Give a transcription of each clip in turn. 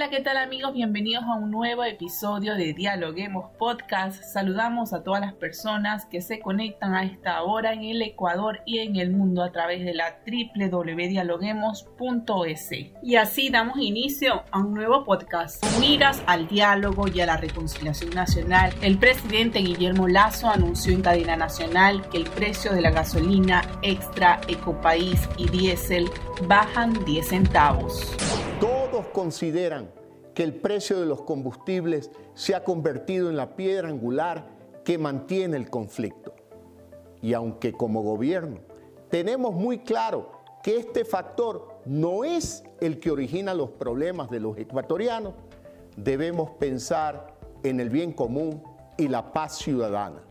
Hola, ¿qué tal amigos? Bienvenidos a un nuevo episodio de Dialoguemos Podcast. Saludamos a todas las personas que se conectan a esta hora en el Ecuador y en el mundo a través de la www.dialoguemos.es. Y así damos inicio a un nuevo podcast. Miras al diálogo y a la reconciliación nacional, el presidente Guillermo Lazo anunció en cadena nacional que el precio de la gasolina extra, ecopaís y diésel bajan 10 centavos. Consideran que el precio de los combustibles se ha convertido en la piedra angular que mantiene el conflicto. Y aunque como gobierno tenemos muy claro que este factor no es el que origina los problemas de los ecuatorianos, debemos pensar en el bien común y la paz ciudadana.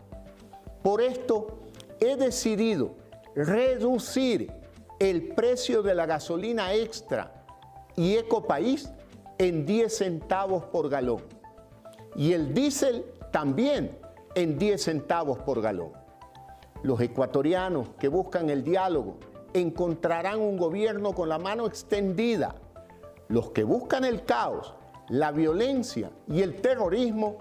Por esto he decidido reducir el precio de la gasolina extra y Ecopaís en 10 centavos por galón. Y el diésel también en 10 centavos por galón. Los ecuatorianos que buscan el diálogo encontrarán un gobierno con la mano extendida. Los que buscan el caos, la violencia y el terrorismo,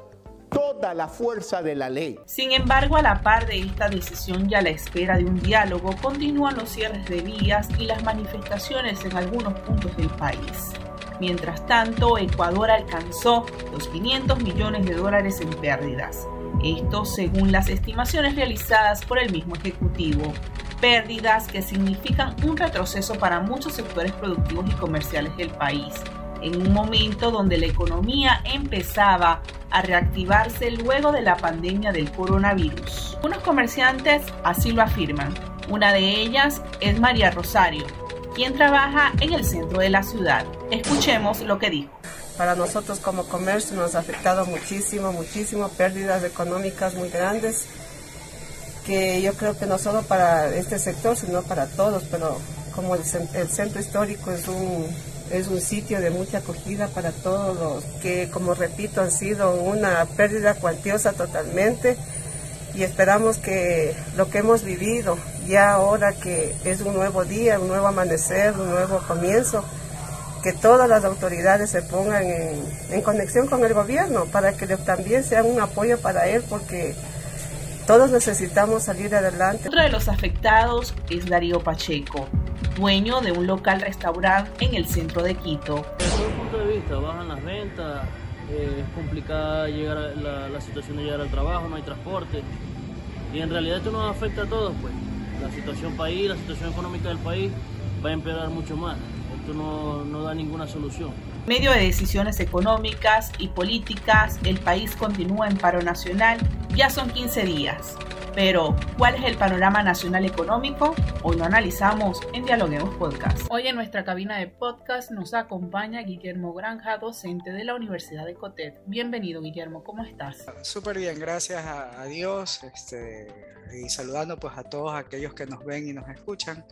toda la fuerza de la ley. Sin embargo, a la par de esta decisión y a la espera de un diálogo, continúan los cierres de vías y las manifestaciones en algunos puntos del país. Mientras tanto, Ecuador alcanzó los 500 millones de dólares en pérdidas. Esto según las estimaciones realizadas por el mismo Ejecutivo. Pérdidas que significan un retroceso para muchos sectores productivos y comerciales del país, en un momento donde la economía empezaba a reactivarse luego de la pandemia del coronavirus. Unos comerciantes así lo afirman. Una de ellas es María Rosario, quien trabaja en el centro de la ciudad. Escuchemos lo que dijo. Para nosotros como comercio nos ha afectado muchísimo, muchísimo, pérdidas económicas muy grandes, que yo creo que no solo para este sector, sino para todos, pero como el, el centro histórico es un, es un sitio de mucha acogida para todos los que, como repito, han sido una pérdida cuantiosa totalmente y esperamos que lo que hemos vivido ya ahora que es un nuevo día, un nuevo amanecer, un nuevo comienzo, que todas las autoridades se pongan en, conexión con el gobierno para que también sean un apoyo para él porque todos necesitamos salir adelante. Otro de los afectados es Darío Pacheco, dueño de un local restaurante en el centro de Quito. Desde todo punto de vista, bajan las ventas, eh, es complicada llegar a la, la, situación de llegar al trabajo, no hay transporte. Y en realidad esto nos afecta a todos, pues. La situación país, la situación económica del país va a empeorar mucho más. Esto no, no da ninguna solución. En medio de decisiones económicas y políticas, el país continúa en paro nacional. Ya son 15 días. Pero, ¿cuál es el panorama nacional económico? Hoy lo analizamos en Dialoguemos Podcast. Hoy en nuestra cabina de podcast nos acompaña Guillermo Granja, docente de la Universidad de Cotet. Bienvenido, Guillermo, ¿cómo estás? Súper bien, gracias a, a Dios. Este, y saludando pues a todos aquellos que nos ven y nos escuchan.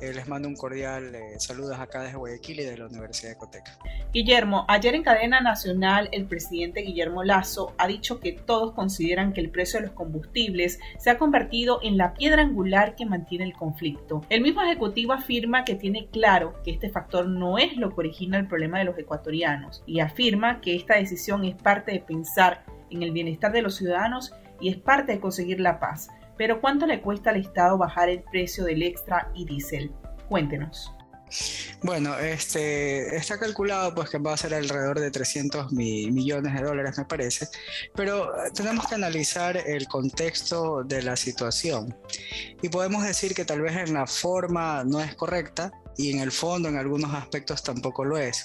Eh, les mando un cordial eh, saludos acá desde Guayaquil y de la Universidad de Coteca. Guillermo, ayer en cadena nacional el presidente Guillermo Lazo ha dicho que todos consideran que el precio de los combustibles se ha convertido en la piedra angular que mantiene el conflicto. El mismo ejecutivo afirma que tiene claro que este factor no es lo que origina el problema de los ecuatorianos y afirma que esta decisión es parte de pensar en el bienestar de los ciudadanos y es parte de conseguir la paz. Pero ¿cuánto le cuesta al Estado bajar el precio del extra y diésel? Cuéntenos. Bueno, este, está calculado pues que va a ser alrededor de 300 mi, millones de dólares, me parece, pero tenemos que analizar el contexto de la situación y podemos decir que tal vez en la forma no es correcta, y en el fondo en algunos aspectos tampoco lo es.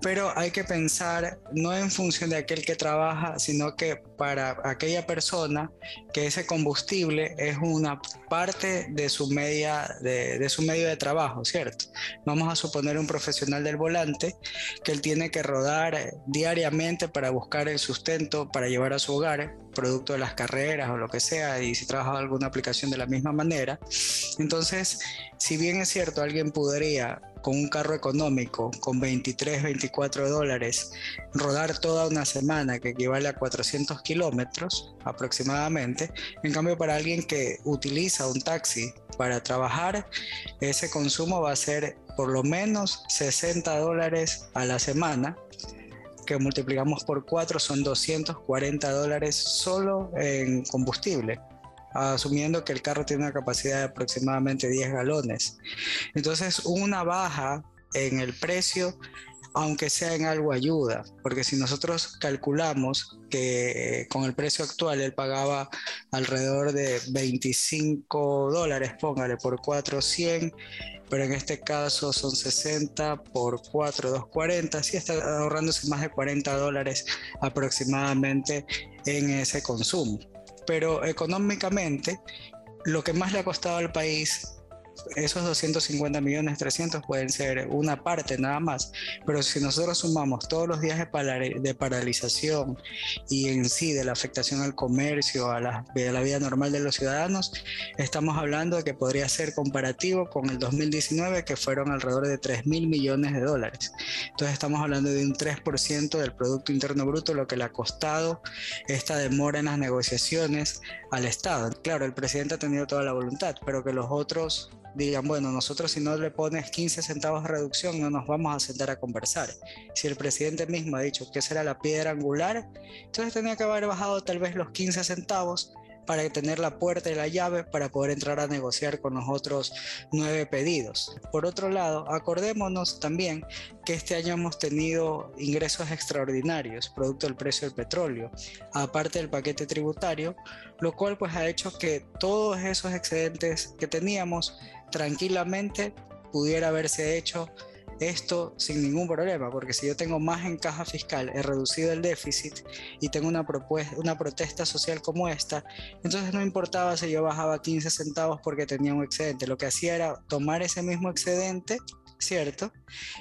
Pero hay que pensar no en función de aquel que trabaja, sino que para aquella persona que ese combustible es una parte de su, media, de, su medio de trabajo, ¿cierto? Vamos a suponer un profesional del volante que él tiene que rodar diariamente para buscar el sustento para llevar a su hogar, producto de las carreras o lo que sea, y si trabaja alguna aplicación de la misma manera. Entonces, si bien es cierto, alguien podría con un carro económico con 23, 24 dólares rodar toda una semana, que equivale a 400 kilómetros aproximadamente. En cambio, para alguien que utiliza un taxi para trabajar, ese consumo va a ser por lo menos 60 dólares a la semana que multiplicamos por 4 son 240 dólares solo en combustible asumiendo que el carro tiene una capacidad de aproximadamente 10 galones. Entonces, una baja en el precio aunque sea en algo ayuda, porque si nosotros calculamos que eh, con el precio actual él pagaba alrededor de 25 dólares, póngale por 400, pero en este caso son 60 por 4, 240, sí está ahorrándose más de 40 dólares aproximadamente en ese consumo. Pero económicamente lo que más le ha costado al país esos 250 millones 300 pueden ser una parte nada más, pero si nosotros sumamos todos los días de, paralización y en sí de la afectación al comercio, a la, a la vida normal de los ciudadanos, estamos hablando de que podría ser comparativo con el 2019 que fueron alrededor de 3 mil millones de dólares. Entonces estamos hablando de un 3% del Producto Interno Bruto, lo que le ha costado esta demora en las negociaciones al Estado. Claro, el presidente ha tenido toda la voluntad, pero que los otros digan, bueno, nosotros si no le pones 15 centavos de reducción no nos vamos a sentar a conversar. Si el presidente mismo ha dicho que esa era la piedra angular, entonces tenía que haber bajado tal vez los 15 centavos para tener la puerta y la llave para poder entrar a negociar con los otros nueve pedidos. Por otro lado, acordémonos también que este año hemos tenido ingresos extraordinarios producto del precio del petróleo, aparte del paquete tributario, lo cual pues ha hecho que todos esos excedentes que teníamos tranquilamente pudiera haberse hecho esto sin ningún problema, porque si yo tengo más en caja fiscal, he reducido el déficit y tengo una, propuesta, una protesta social como esta, entonces no importaba si yo bajaba 15 centavos porque tenía un excedente, lo que hacía era tomar ese mismo excedente, ¿cierto?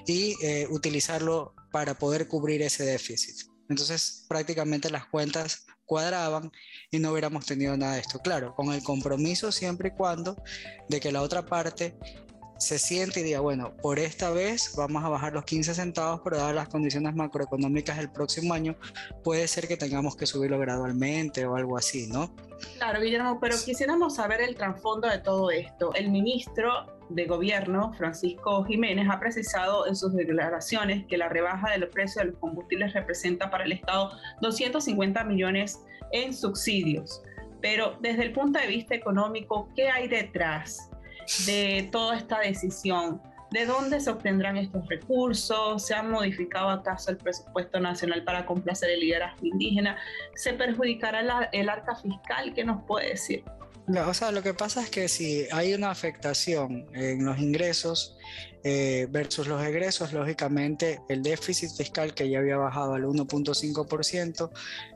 Y eh, utilizarlo para poder cubrir ese déficit. Entonces prácticamente las cuentas cuadraban y no hubiéramos tenido nada de esto. Claro, con el compromiso siempre y cuando de que la otra parte se siente y diga, bueno, por esta vez vamos a bajar los 15 centavos, pero dadas las condiciones macroeconómicas del próximo año, puede ser que tengamos que subirlo gradualmente o algo así, ¿no? Claro, Guillermo, pero quisiéramos saber el trasfondo de todo esto. El ministro de Gobierno, Francisco Jiménez, ha precisado en sus declaraciones que la rebaja del precio de los combustibles representa para el Estado 250 millones en subsidios. Pero desde el punto de vista económico, ¿qué hay detrás? De toda esta decisión. ¿De dónde se obtendrán estos recursos? ¿Se ha modificado acaso el presupuesto nacional para complacer el liderazgo indígena? ¿Se perjudicará el arca fiscal? ¿Qué nos puede decir? O sea, lo que pasa es que si hay una afectación en los ingresos eh, versus los egresos, lógicamente el déficit fiscal que ya había bajado al 1.5%,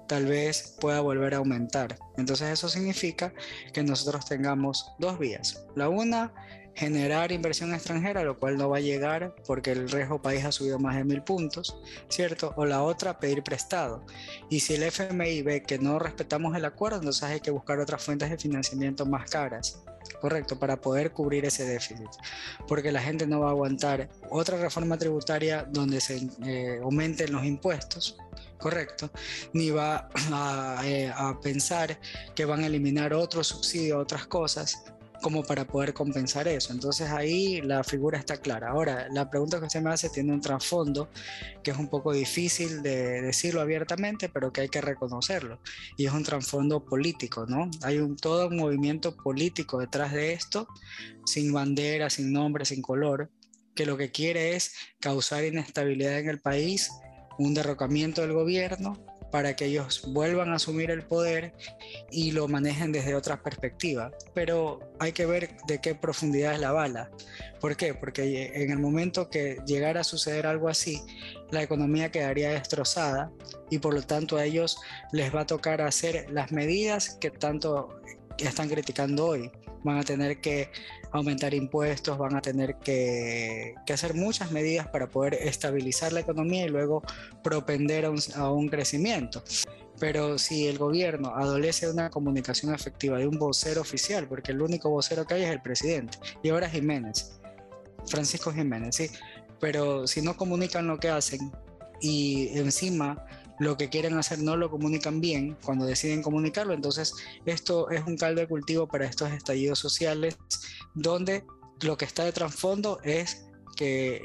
tal vez pueda volver a aumentar. Entonces eso significa que nosotros tengamos dos vías. La una generar inversión extranjera, lo cual no va a llegar porque el riesgo país ha subido más de mil puntos, ¿cierto? O la otra, pedir prestado. Y si el FMI ve que no respetamos el acuerdo, entonces hay que buscar otras fuentes de financiamiento más caras. Correcto, para poder cubrir ese déficit. Porque la gente no va a aguantar otra reforma tributaria donde se eh, aumenten los impuestos, correcto, ni va a, eh, a, pensar que van a eliminar otro subsidio, otras cosas, como para poder compensar eso. Entonces ahí la figura está clara. Ahora, la pregunta que usted me hace tiene un trasfondo que es un poco difícil de decirlo abiertamente, pero que hay que reconocerlo. Y es un trasfondo político, ¿no? Hay un, todo un movimiento político detrás de esto, sin bandera, sin nombre, sin color, que lo que quiere es causar inestabilidad en el país, un derrocamiento del gobierno para que ellos vuelvan a asumir el poder y lo manejen desde otra perspectiva. Pero hay que ver de qué profundidad es la bala. ¿Por qué? Porque en el momento que llegara a suceder algo así, la economía quedaría destrozada y por lo tanto a ellos les va a tocar hacer las medidas que tanto están criticando hoy. Van a tener que aumentar impuestos, van a tener que, hacer muchas medidas para poder estabilizar la economía y luego propender a un, a un crecimiento. Pero si el gobierno adolece de una comunicación efectiva, de un vocero oficial, porque el único vocero que hay es el presidente, y ahora Jiménez, Francisco Jiménez, sí, pero si no comunican lo que hacen y encima lo que quieren hacer no lo comunican bien cuando deciden comunicarlo, entonces esto es un caldo de cultivo para estos estallidos sociales donde lo que está de trasfondo es que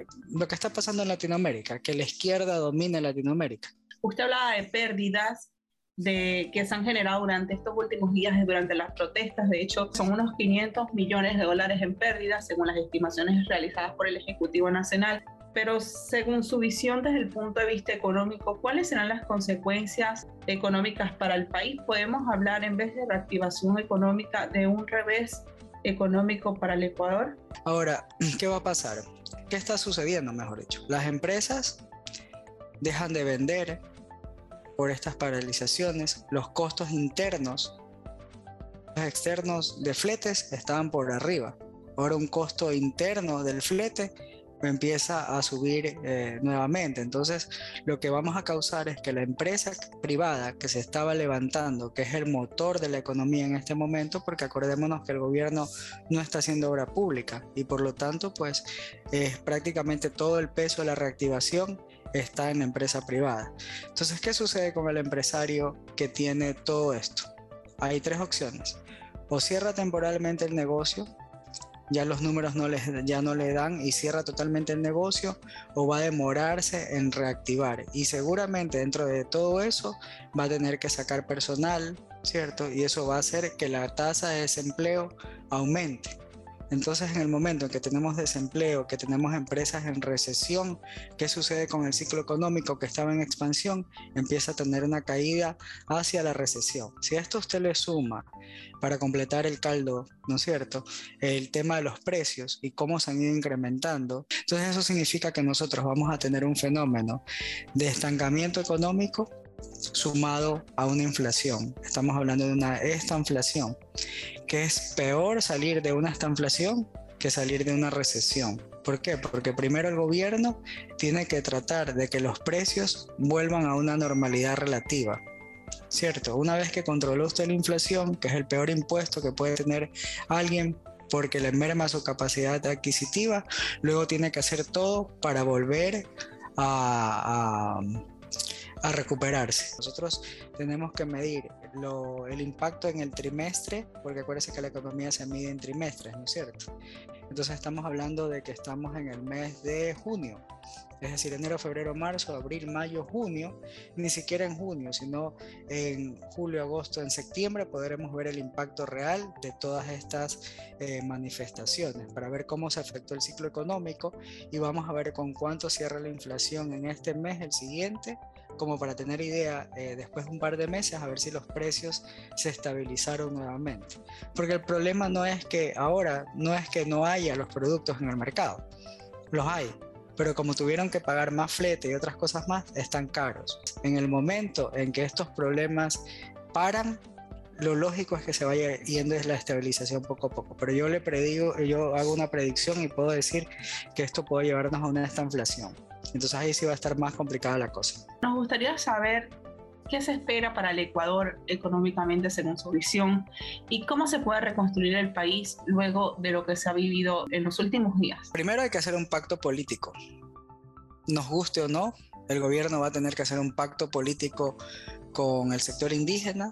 eh, lo que está pasando en Latinoamérica, que la izquierda domina Latinoamérica. Usted hablaba de pérdidas de, que se han generado durante estos últimos días durante las protestas. De hecho, son unos 500 millones de dólares en pérdidas, según las estimaciones realizadas por el Ejecutivo Nacional. Pero según su visión desde el punto de vista económico, ¿cuáles serán las consecuencias económicas para el país? ¿Podemos hablar en vez de reactivación económica de un revés económico para el Ecuador? Ahora, ¿qué va a pasar? ¿Qué está sucediendo, mejor dicho? Las empresas dejan de vender, por estas paralizaciones, los costos internos, los externos de fletes estaban por arriba. Ahora un costo interno del flete empieza a subir eh, nuevamente. Entonces, lo que vamos a causar es que la empresa privada que se estaba levantando, que es el motor de la economía en este momento, porque acordémonos que el gobierno no está haciendo obra pública y por lo tanto, pues es prácticamente todo el peso de la reactivación está en la empresa privada. Entonces, ¿qué sucede con el empresario que tiene todo esto? Hay tres opciones. O cierra temporalmente el negocio, ya los números no les, ya no le dan y cierra totalmente el negocio, o va a demorarse en reactivar. Y seguramente dentro de todo eso va a tener que sacar personal, ¿cierto? Y eso va a hacer que la tasa de desempleo aumente. Entonces, en el momento en que tenemos desempleo, que tenemos empresas en recesión, ¿qué sucede con el ciclo económico que estaba en expansión? Empieza a tener una caída hacia la recesión. Si a esto usted le suma, para completar el caldo, ¿no es cierto?, el tema de los precios y cómo se han ido incrementando, entonces eso significa que nosotros vamos a tener un fenómeno de estancamiento económico sumado a una inflación. Estamos hablando de una estanflación, que es peor salir de una estanflación que salir de una recesión. ¿Por qué? Porque primero el gobierno tiene que tratar de que los precios vuelvan a una normalidad relativa. ¿Cierto? Una vez que controló usted la inflación, que es el peor impuesto que puede tener alguien porque le merma su capacidad adquisitiva, luego tiene que hacer todo para volver a, a a recuperarse. Nosotros tenemos que medir el impacto en el trimestre, porque acuérdense que la economía se mide en trimestres, ¿no es cierto? Entonces estamos hablando de que estamos en el mes de junio es decir, enero, febrero, marzo, abril, mayo, junio, ni siquiera en junio, sino en julio, agosto, en septiembre podremos ver el impacto real de todas estas eh, manifestaciones para ver cómo se afectó el ciclo económico y vamos a ver con cuánto cierra la inflación en este mes, el siguiente, como para tener idea eh, después de un par de meses a ver si los precios se estabilizaron nuevamente. Porque el problema no es que ahora no es que no haya los productos en el mercado, los hay, pero como tuvieron que pagar más flete y otras cosas más, están caros. En el momento en que estos problemas paran, lo lógico es que se vaya yendo es la estabilización poco a poco. Pero yo le predigo, yo hago una predicción y puedo decir que esto puede llevarnos a una inflación. Entonces ahí sí va a estar más complicada la cosa. Nos gustaría saber ¿Qué se espera para el Ecuador económicamente según su visión? ¿Y cómo se puede reconstruir el país luego de lo que se ha vivido en los últimos días? Primero hay que hacer un pacto político. Nos guste o no, el gobierno va a tener que hacer un pacto político con el sector indígena,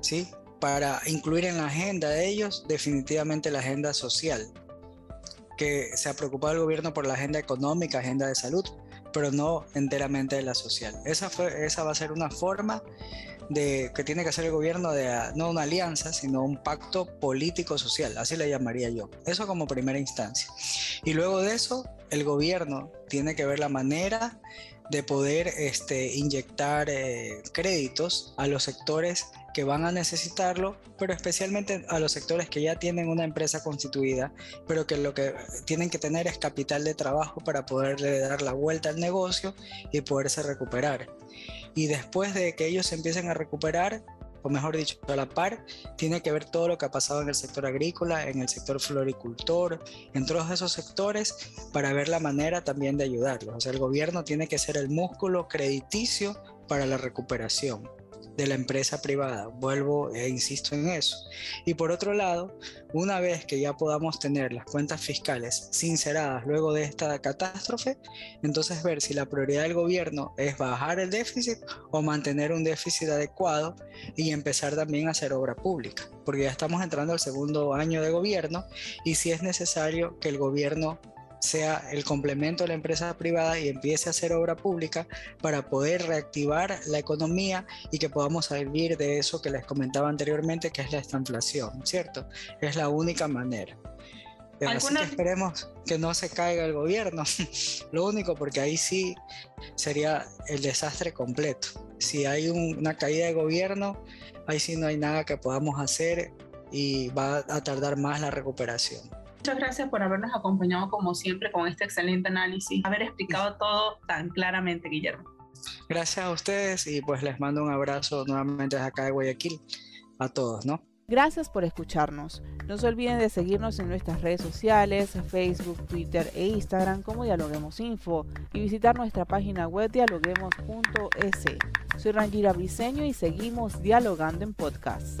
¿sí? Para incluir en la agenda de ellos definitivamente la agenda social, que se ha preocupado el gobierno por la agenda económica, agenda de salud, pero no enteramente de la social. Esa, fue, esa va a ser una forma de, que tiene que hacer el gobierno de no una alianza, sino un pacto político-social, así le llamaría yo. Eso como primera instancia. Y luego de eso, el gobierno tiene que ver la manera de poder este, inyectar eh, créditos a los sectores que van a necesitarlo, pero especialmente a los sectores que ya tienen una empresa constituida, pero que lo que tienen que tener es capital de trabajo para poderle dar la vuelta al negocio y poderse recuperar. Y después de que ellos empiecen a recuperar, o mejor dicho, a la par, tiene que ver todo lo que ha pasado en el sector agrícola, en el sector floricultor, en todos esos sectores, para ver la manera también de ayudarlos. O sea, el gobierno tiene que ser el músculo crediticio para la recuperación de la empresa privada. Vuelvo e insisto en eso. Y por otro lado, una vez que ya podamos tener las cuentas fiscales sinceradas luego de esta catástrofe, entonces ver si la prioridad del gobierno es bajar el déficit o mantener un déficit adecuado y empezar también a hacer obra pública, porque ya estamos entrando al segundo año de gobierno y si es necesario que el gobierno sea el complemento de la empresa privada y empiece a hacer obra pública para poder reactivar la economía y que podamos salir de eso que les comentaba anteriormente, que es la estanflación, ¿cierto? Es la única manera. Así que esperemos que no se caiga el gobierno, lo único porque ahí sí sería el desastre completo. Si hay una caída de gobierno, ahí sí no hay nada que podamos hacer y va a tardar más la recuperación. Muchas gracias por habernos acompañado como siempre con este excelente análisis, haber explicado todo tan claramente, Guillermo. Gracias a ustedes y pues les mando un abrazo nuevamente desde acá de Guayaquil a todos, ¿no? Gracias por escucharnos. No se olviden de seguirnos en nuestras redes sociales, Facebook, Twitter e Instagram como Dialoguemos Info y visitar nuestra página web dialoguemos.es. Soy Rangira Briseño y seguimos dialogando en podcast.